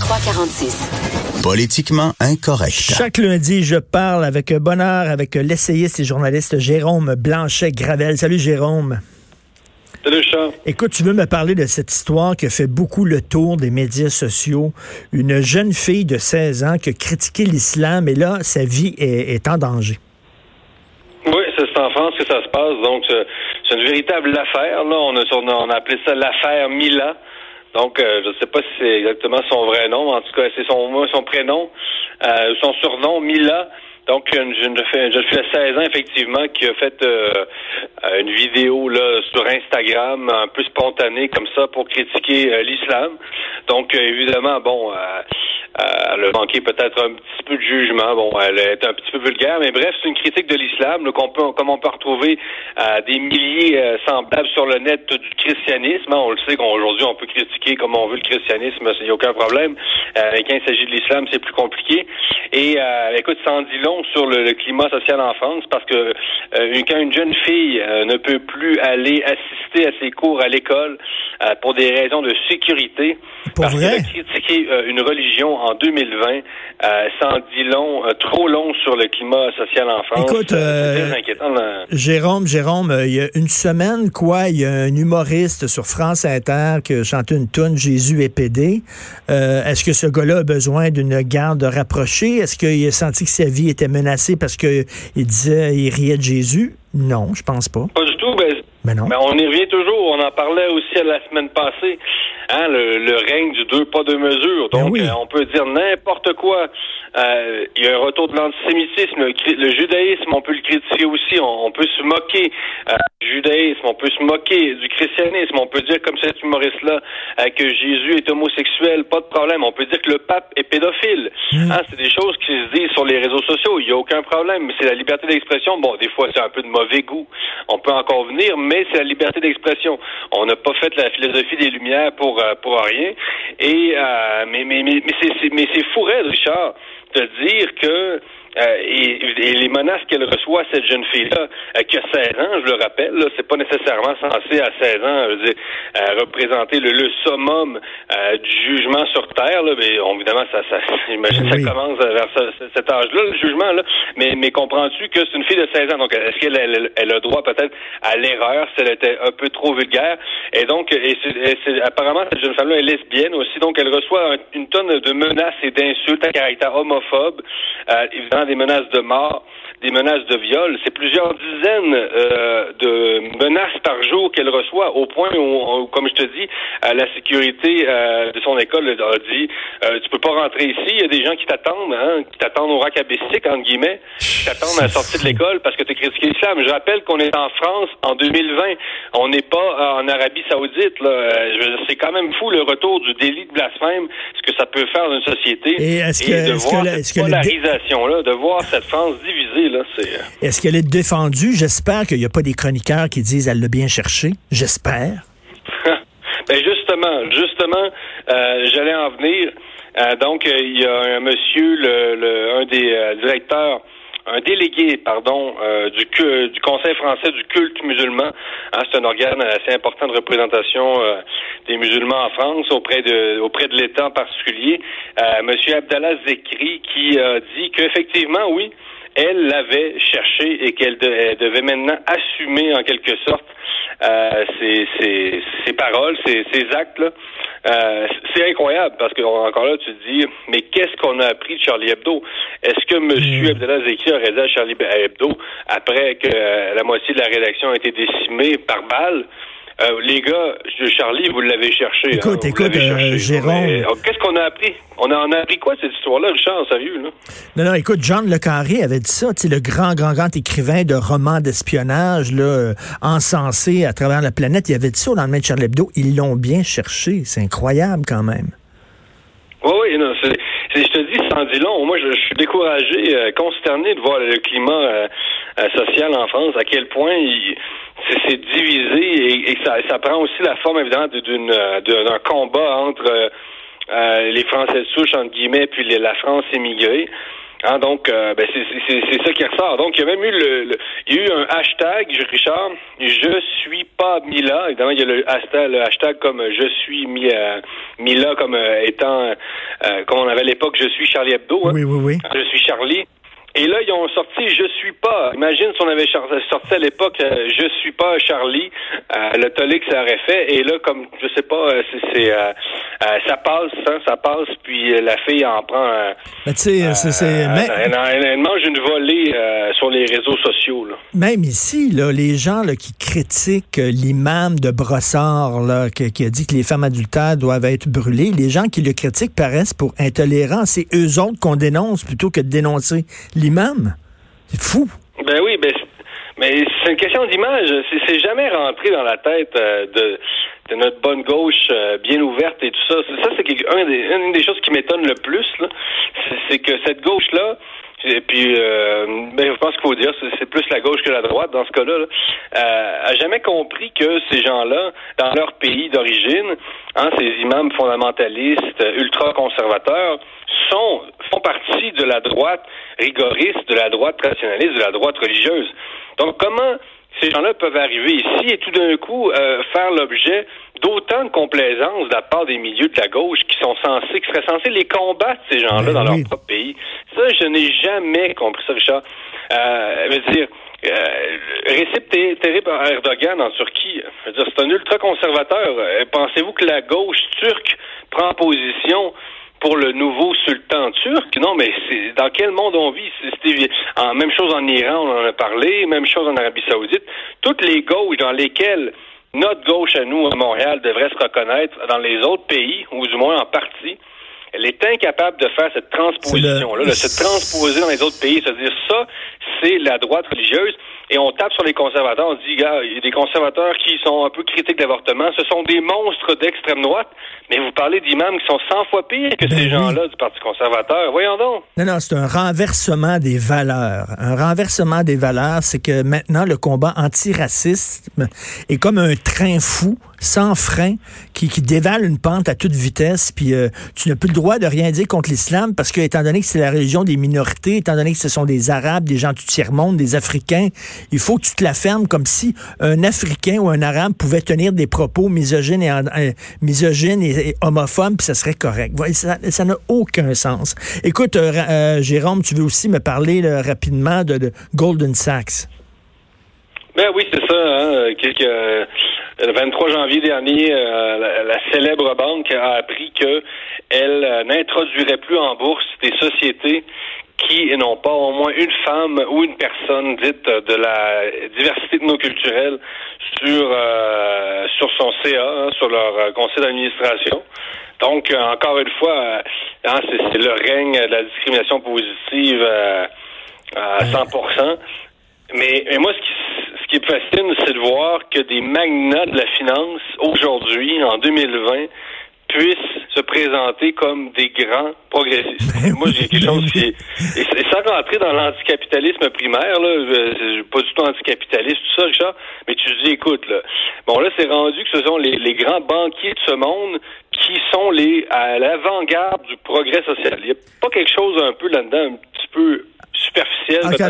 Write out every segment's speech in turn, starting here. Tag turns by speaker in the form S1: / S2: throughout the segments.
S1: 346.
S2: Politiquement incorrect.
S3: Chaque lundi, je parle avec bonheur avec l'essayiste et journaliste Jérôme Blanchet-Gravel. Salut Jérôme.
S4: Salut Charles.
S3: Écoute, tu veux me parler de cette histoire qui a fait beaucoup le tour des médias sociaux. Une jeune fille de 16 ans qui a critiqué l'islam et là, sa vie est, en danger.
S4: Oui, c'est en France que ça se passe. Donc, c'est une véritable affaire. Là, on a, on a appelé ça l'affaire Mila. Donc, euh, je ne sais pas si c'est exactement son vrai nom. En tout cas, c'est son, son prénom, euh, son surnom, Mila. Donc, une jeune fille, je fais 16 ans, effectivement, qui a fait euh, une vidéo là sur Instagram, un peu spontanée comme ça, pour critiquer l'islam. Donc, évidemment, bon, elle a manqué peut-être un petit peu de jugement. Bon, elle est un petit peu vulgaire, mais bref, c'est une critique de l'islam, qu'on peut, comme on peut retrouver des milliers semblables sur le net du christianisme. On le sait qu'aujourd'hui, on peut critiquer comme on veut le christianisme, il n'y a aucun problème. mais quand il s'agit de l'islam, c'est plus compliqué. Et écoute, ça en dit long sur le, climat social en France parce que euh, quand une jeune fille euh, ne peut plus aller assister à ses cours à l'école euh, pour des raisons de sécurité,
S3: parce qu'elle a
S4: critiqué une religion en 2020, ça en dit long, trop long sur le climat social en France.
S3: Écoute, Jérôme, Jérôme, il y a une semaine, quoi, il y a un humoriste sur France Inter qui chante une tune Jésus est pédé. Est-ce que ce gars-là a besoin d'une garde rapprochée? Est-ce qu'il a senti que sa vie était menacé parce qu'il disait, il riait de Jésus? Non, je pense pas.
S4: Pas du tout. Ben,
S3: mais non.
S4: Ben, on y revient toujours. On en parlait aussi la semaine passée. Hein, le, règne du deux pas deux mesures.
S3: Ben
S4: Donc, euh, on peut dire n'importe quoi. Euh, il y a un retour de l'antisémitisme. Le, judaïsme, on peut le critiquer aussi. On, peut se moquer euh, du judaïsme. On peut se moquer du christianisme. On peut dire, comme cet humoriste-là, que Jésus est homosexuel. Pas de problème. On peut dire que le pape est pédophile. Hmm. Hein, c'est des choses qui se disent sur les réseaux sociaux. Il n'y a aucun problème. C'est la liberté d'expression. Bon, des fois, c'est un peu de mauvais goût. On peut encore venir, mais c'est la liberté d'expression. On n'a pas fait la philosophie des Lumières pour euh, pour rien. Et euh, mais mais mais, mais c'est mais c'est fou, Richard, de dire que euh, et, les menaces qu'elle reçoit, cette jeune fille-là, euh, qui a 16 ans, je le rappelle, c'est pas nécessairement censé à 16 ans je dire, euh, représenter le, le summum du jugement sur Terre. Là, mais évidemment, ça, ça j'imagine ça commence vers cet âge-là, le jugement. Là. Mais, mais comprends-tu que c'est une fille de 16 ans, donc est-ce qu'elle elle, elle a droit peut-être à l'erreur si elle était un peu trop vulgaire? Et donc, et c'est, apparemment, cette jeune femme-là est lesbienne aussi, donc elle reçoit une tonne de menaces et d'insultes à caractère homophobe. évidemment, des menaces de mort, des menaces de viol. C'est plusieurs dizaines euh, de menaces par jour qu'elle reçoit, au point où, comme je te dis, la sécurité euh, de son école a dit euh, tu peux pas rentrer ici. Il y a des gens qui t'attendent, hein, qui t'attendent au rack entre guillemets, qui t'attendent à la sortie de l'école parce que tu as critiqué l'islam. Je rappelle qu'on est en France en 2020. On n'est pas en Arabie Saoudite. C'est quand même fou le retour du délit de blasphème, ce que ça peut faire dans une société.
S3: Et, est-ce que,
S4: de voir cette polarisation-là, de voir cette France divisée, là, c'est... Euh,
S3: est-ce qu'elle est défendue? J'espère qu'il n'y a pas des chroniqueurs qui disent elle l'a bien cherché. J'espère.
S4: ben justement, justement, euh, j'allais en venir. Euh, donc, il y a un monsieur, le, un des directeurs un délégué, pardon, du, du Conseil français du culte musulman. Hein, c'est un organe assez important de représentation des musulmans en France auprès de auprès de l'État en particulier. Monsieur Abdallah Zekri qui a dit qu'effectivement, oui, elle l'avait cherché et qu'elle devait maintenant assumer en quelque sorte euh, ses, paroles, ses, actes. Euh, c'est incroyable parce que encore là, tu te dis, mais qu'est-ce qu'on a appris de Charlie Hebdo? Est-ce que M. Abdallah Zeki aurait dit à Charlie Hebdo, après que la moitié de la rédaction a été décimée par balle, euh, les gars, Charlie, vous l'avez cherché.
S3: Écoute,
S4: hein,
S3: écoute, euh, Jérôme.
S4: Euh, qu'est-ce qu'on a appris? On a, a appris quoi cette histoire-là, Richard, sérieux, là?
S3: Non, non, écoute, John Le Carré avait dit ça, tu le grand, grand, grand écrivain de romans d'espionnage, là, encensé à travers la planète. Il avait dit ça au lendemain de Charlie Hebdo. Ils l'ont bien cherché. C'est incroyable, quand même.
S4: Oui, oui, non, c'est, je te dis, sans dit long. Moi, je, suis découragé, consterné de voir le climat social en France, à quel point il c'est divisé et, ça, ça, prend aussi la forme évidemment d'une euh, d'un combat entre euh, euh, les Français de souche entre guillemets puis la France émigrée. Hein, donc, ben c'est ça qui ressort. Donc, il y a même eu le, il y a eu un hashtag, Richard, je suis pas Mila. Évidemment, il y a le hashtag, le hashtag comme je suis Mila comme étant comme on avait à l'époque, je suis Charlie Hebdo.
S3: Hein. Oui, oui, oui.
S4: Je suis Charlie. Et là, ils ont sorti Je suis pas. Imagine si on avait sorti à l'époque euh, Je suis pas Charlie, euh, le tollé que ça aurait fait. Et là, comme je sais pas, euh, c'est ça passe, hein, ça passe, puis la fille en prend.
S3: Mais tu sais, c'est
S4: elle, mange une volée sur les réseaux sociaux. Là.
S3: Même ici, là, les gens là, qui critiquent l'imam de Brossard, là, qui, a dit que les femmes adultères doivent être brûlées, les gens qui le critiquent paraissent pour intolérants. C'est eux autres qu'on dénonce plutôt que de dénoncer l'imam. C'est fou.
S4: Ben oui, ben, mais c'est une question d'image. C'est jamais rentré dans la tête euh, de, notre bonne gauche euh, bien ouverte et tout ça. Ça, c'est une des choses qui m'étonne le plus. C'est que cette gauche-là, et puis, euh, ben, je pense qu'il faut dire, c'est plus la gauche que la droite dans ce cas-là, euh, a jamais compris que ces gens-là, dans leur pays d'origine, hein, ces imams fondamentalistes, ultra-conservateurs, sont font partie de la droite rigoriste, de la droite traditionnaliste, de la droite religieuse. Donc, comment ces gens-là peuvent arriver ici et tout d'un coup euh, faire l'objet d'autant de complaisance de la part des milieux de la gauche qui sont censés, qui seraient censés les combattre, ces gens-là, ben dans leur propre pays? Ça, je n'ai jamais compris ça, Richard. Euh, je veux dire, euh, Recep Tayyip Erdogan en Turquie, c'est un ultra-conservateur. Euh, pensez-vous que la gauche turque prend position pour le nouveau sultan turc. Non, mais c'est dans quel monde on vit? C'est en, même chose en Iran, on en a parlé, même chose en Arabie Saoudite. Toutes les gauches dans lesquelles notre gauche à nous, à Montréal, devrait se reconnaître dans les autres pays, ou du moins en partie, elle est incapable de faire cette transposition-là, de se transposer dans les autres pays, c'est-à-dire ça, c'est la droite religieuse et on tape sur les conservateurs, on dit, gars, il y a des conservateurs qui sont un peu critiques d'avortement, ce sont des monstres d'extrême droite, mais vous parlez d'imams qui sont 100 fois pires que ben ces gens-là du Parti conservateur. Voyons donc.
S3: Non, non, c'est un renversement des valeurs. Un renversement des valeurs, c'est que maintenant, le combat antiraciste est comme un train fou sans frein qui, dévale une pente à toute vitesse, puis euh, tu n'as plus le droit de rien dire contre l'islam parce que, étant donné que c'est la religion des minorités, étant donné que ce sont des Arabes, des gens du tiers-monde, des Africains, il faut que tu te la fermes comme si un Africain ou un Arabe pouvait tenir des propos misogynes et, euh, homophobes, puis ça serait correct. Ça n'a aucun sens. Écoute, euh, Jérôme, tu veux aussi me parler rapidement de, de Golden Sachs.
S4: Ben oui, c'est ça. Hein, le 23 janvier dernier, euh, la, célèbre banque a appris qu'elle euh, n'introduirait plus en bourse des sociétés qui n'ont pas au moins une femme ou une personne dite de la diversité de nos culturels sur euh, sur son CA, hein, sur leur conseil d'administration. Donc, encore une fois, hein, c'est le règne de la discrimination positive à 100%. Mais, mais moi, ce qui ce qui est fascinant, c'est de voir que des magnats de la finance, aujourd'hui, en 2020, puissent se présenter comme des grands progressistes. Ben Moi, j'ai quelque chose qui est... Et, sans rentrer dans l'anticapitalisme primaire, là, je, pas du tout anticapitaliste, tout ça, Richard, mais tu te dis, écoute, là, bon, là, c'est rendu que ce sont les, les grands banquiers de ce monde qui sont les à l'avant-garde du progrès social. Il n'y a pas quelque chose un peu là-dedans, un petit peu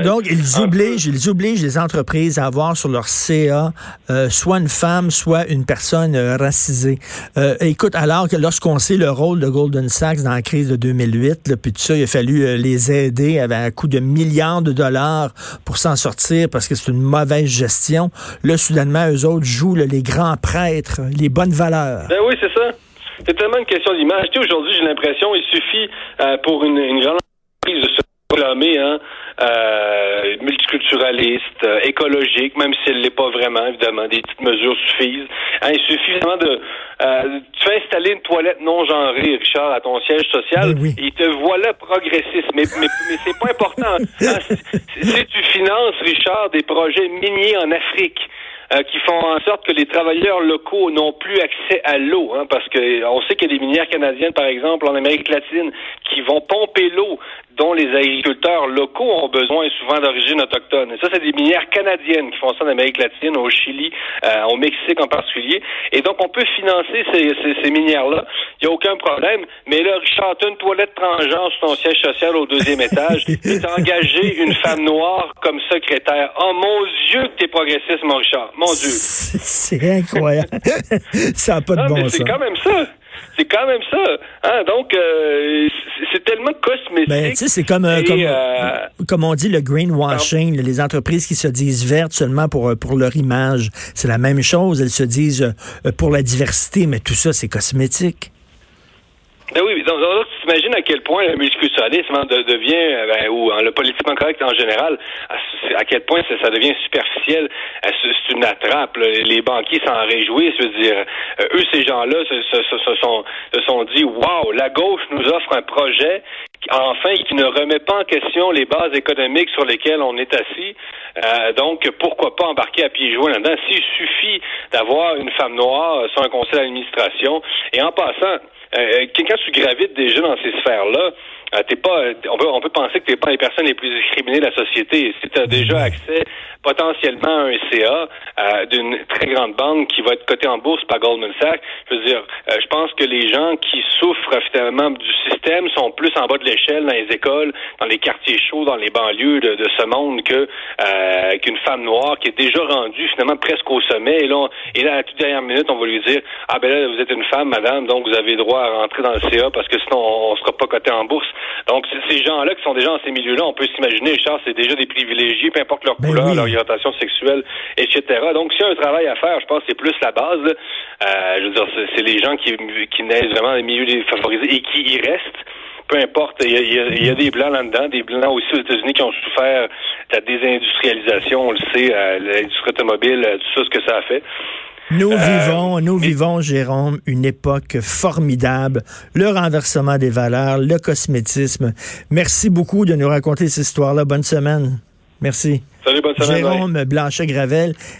S3: donc, ils obligent, ils obligent les entreprises à avoir sur leur CA euh, soit une femme, soit une personne euh, racisée. Euh, écoute, alors que lorsqu'on sait le rôle de Golden Sachs dans la crise de 2008, là, puis tout ça, il a fallu les aider avec un coût de milliards de dollars pour s'en sortir parce que c'est une mauvaise gestion. Là, soudainement, eux autres jouent les grands prêtres, les bonnes valeurs.
S4: Ben oui, c'est ça. C'est tellement une question d'image. Tu sais, aujourd'hui, j'ai l'impression il suffit pour une, une grande entreprise de se proclamer hein, euh, multiculturaliste, euh, écologique, même si elle l'est pas vraiment, évidemment, des petites mesures suffisent. Hein, il suffit vraiment de... Euh, tu fais installer une toilette non genrée, Richard, à ton siège social, ben et te voilà progressiste. Mais, mais, mais c'est pas important. Hein, si tu finances, Richard, des projets miniers en Afrique, euh, qui font en sorte que les travailleurs locaux n'ont plus accès à l'eau, hein, parce que on sait qu'il y a des minières canadiennes, par exemple, en Amérique latine, qui vont pomper l'eau dont les agriculteurs locaux ont besoin souvent d'origine autochtone. Et ça, c'est des minières canadiennes qui font ça en Amérique latine, au Chili, euh, au Mexique en particulier. Et donc, on peut financer ces, ces, ces minières-là. Il n'y a aucun problème. Mais là, Richard, une toilette transgenre sur ton siège social au deuxième étage et engagé une femme noire comme secrétaire. Oh mon Dieu que t'es progressiste, mon Richard. Mon Dieu.
S3: C'est incroyable. ça n'a pas de bon sens.
S4: C'est quand même ça. C'est quand même ça. Hein? Donc, euh, c'est tellement cosmétique. Ben,
S3: tu sais, c'est comme, euh, comme, euh, comme, on dit le greenwashing, les entreprises qui se disent vertes seulement pour, pour leur image. C'est la même chose. Elles se disent pour la diversité, mais tout ça, c'est cosmétique.
S4: Ben oui, donc, t'imagines à quel point le multiculturalisme devient, ben, ou hein, le politiquement correct en général, à, quel point ça, devient superficiel, c'est une attrape. Les banquiers s'en réjouissent, je veux dire, euh, eux, ces gens-là, se, sont, dit, waouh, la gauche nous offre un projet, enfin, qui ne remet pas en question les bases économiques sur lesquelles on est assis. Euh, donc, pourquoi pas embarquer à pieds joints là-dedans? S'il suffit d'avoir une femme noire sur un conseil d'administration, et en passant, euh, euh, quand tu gravites déjà dans ces sphères-là, euh, t'es pas, on peut, on peut penser que t'es pas les personnes les plus discriminées de la société. Si tu as déjà accès potentiellement à un CA d'une très grande banque qui va être cotée en bourse par Goldman Sachs, je veux dire, je pense que les gens qui souffrent finalement du système sont plus en bas de l'échelle dans les écoles, dans les quartiers chauds, dans les banlieues de, de ce monde que qu'une femme noire qui est déjà rendue finalement presque au sommet. Et là, et là à la toute dernière minute, on va lui dire ah ben là vous êtes une femme, madame, donc vous avez droit à rentrer dans le CA parce que sinon on, ne sera pas coté en bourse. Donc ces gens-là qui sont déjà dans ces milieux-là, on peut s'imaginer, Charles, c'est déjà des privilégiés, peu importe leur ben couleur, leur orientation sexuelle, etc. Donc s'il y a un travail à faire, je pense que c'est plus la base. Euh, je veux dire, c'est les gens qui, qui naissent vraiment dans les milieux défavorisés et qui y restent peu importe, il y a, des blancs là-dedans, des blancs aussi aux États-Unis qui ont souffert de la désindustrialisation, on le sait, euh, l'industrie automobile, euh, tout ça, ce que ça a fait.
S3: Nous euh, vivons, nous vivons, Jérôme, une époque formidable. Le renversement des valeurs, le cosmétisme. Merci beaucoup de nous raconter cette histoire-là. Bonne semaine. Merci.
S4: Salut, bonne semaine.
S3: Jérôme Blanchet-Gravel,